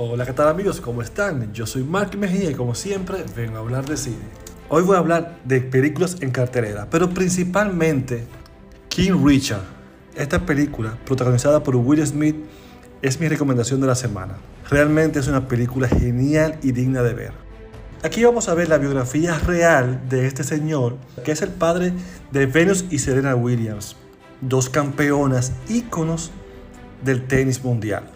Hola, ¿qué tal amigos? ¿Cómo están? Yo soy Mark Mejía y como siempre vengo a hablar de cine. Hoy voy a hablar de películas en cartelera, pero principalmente King Richard. Esta película, protagonizada por Will Smith, es mi recomendación de la semana. Realmente es una película genial y digna de ver. Aquí vamos a ver la biografía real de este señor, que es el padre de Venus y Serena Williams, dos campeonas íconos del tenis mundial.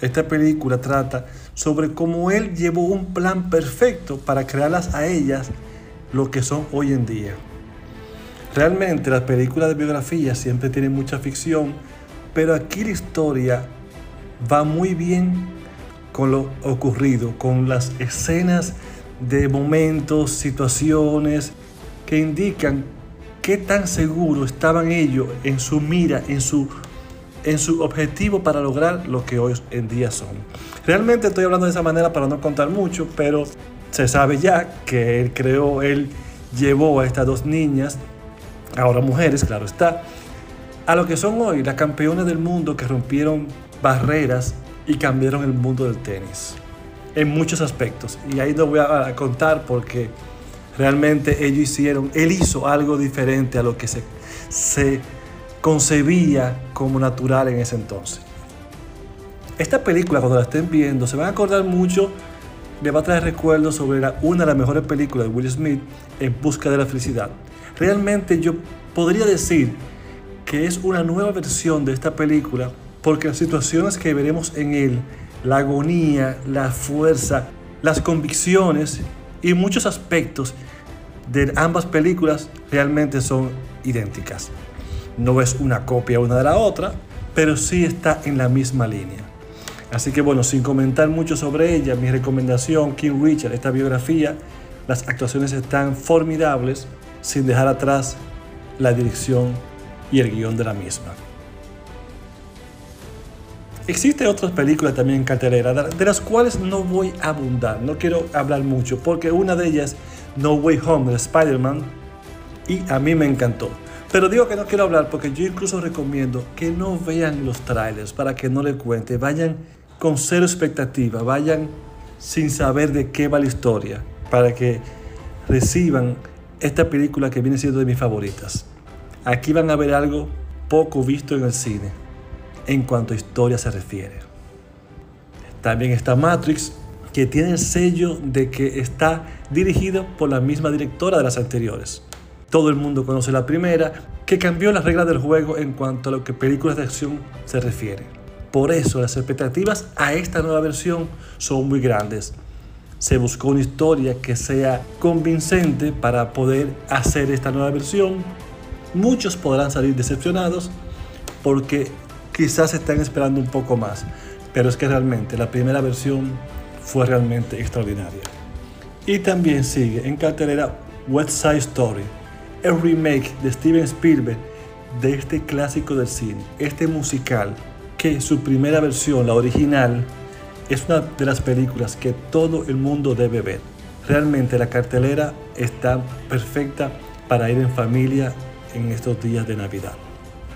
Esta película trata sobre cómo él llevó un plan perfecto para crearlas a ellas lo que son hoy en día. Realmente las películas de biografía siempre tienen mucha ficción, pero aquí la historia va muy bien con lo ocurrido, con las escenas de momentos, situaciones que indican qué tan seguro estaban ellos en su mira, en su, en su objetivo para lograr lo que hoy en día son. Realmente estoy hablando de esa manera para no contar mucho, pero se sabe ya que él creó, él llevó a estas dos niñas, ahora mujeres, claro está, a lo que son hoy las campeonas del mundo que rompieron barreras y cambiaron el mundo del tenis en muchos aspectos. Y ahí no voy a contar porque realmente ellos hicieron, él hizo algo diferente a lo que se, se concebía como natural en ese entonces. Esta película, cuando la estén viendo, se van a acordar mucho, le va a traer recuerdos sobre una de las mejores películas de Will Smith, En Busca de la Felicidad. Realmente yo podría decir que es una nueva versión de esta película porque las situaciones que veremos en él, la agonía, la fuerza, las convicciones y muchos aspectos de ambas películas realmente son idénticas. No es una copia una de la otra, pero sí está en la misma línea. Así que bueno, sin comentar mucho sobre ella, mi recomendación, King Richard, esta biografía, las actuaciones están formidables, sin dejar atrás la dirección y el guion de la misma. Existen otras películas también en cartelera, de las cuales no voy a abundar, no quiero hablar mucho, porque una de ellas, No Way Home de Spider-Man, y a mí me encantó. Pero digo que no quiero hablar porque yo incluso recomiendo que no vean los trailers para que no le cuente, vayan con cero expectativa, vayan sin saber de qué va la historia, para que reciban esta película que viene siendo de mis favoritas. Aquí van a ver algo poco visto en el cine en cuanto a historia se refiere. También está Matrix, que tiene el sello de que está dirigido por la misma directora de las anteriores. Todo el mundo conoce la primera, que cambió las reglas del juego en cuanto a lo que películas de acción se refiere. Por eso las expectativas a esta nueva versión son muy grandes. Se buscó una historia que sea convincente para poder hacer esta nueva versión. Muchos podrán salir decepcionados porque quizás están esperando un poco más, pero es que realmente la primera versión fue realmente extraordinaria. Y también sigue en cartelera West Side Story, el remake de Steven Spielberg de este clásico del cine, este musical, que su primera versión, la original, es una de las películas que todo el mundo debe ver. Realmente la cartelera está perfecta para ir en familia en estos días de Navidad.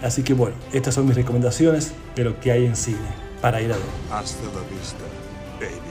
Así que bueno, estas son mis recomendaciones de lo que hay en cine para ir a ver. Hasta la vista, baby.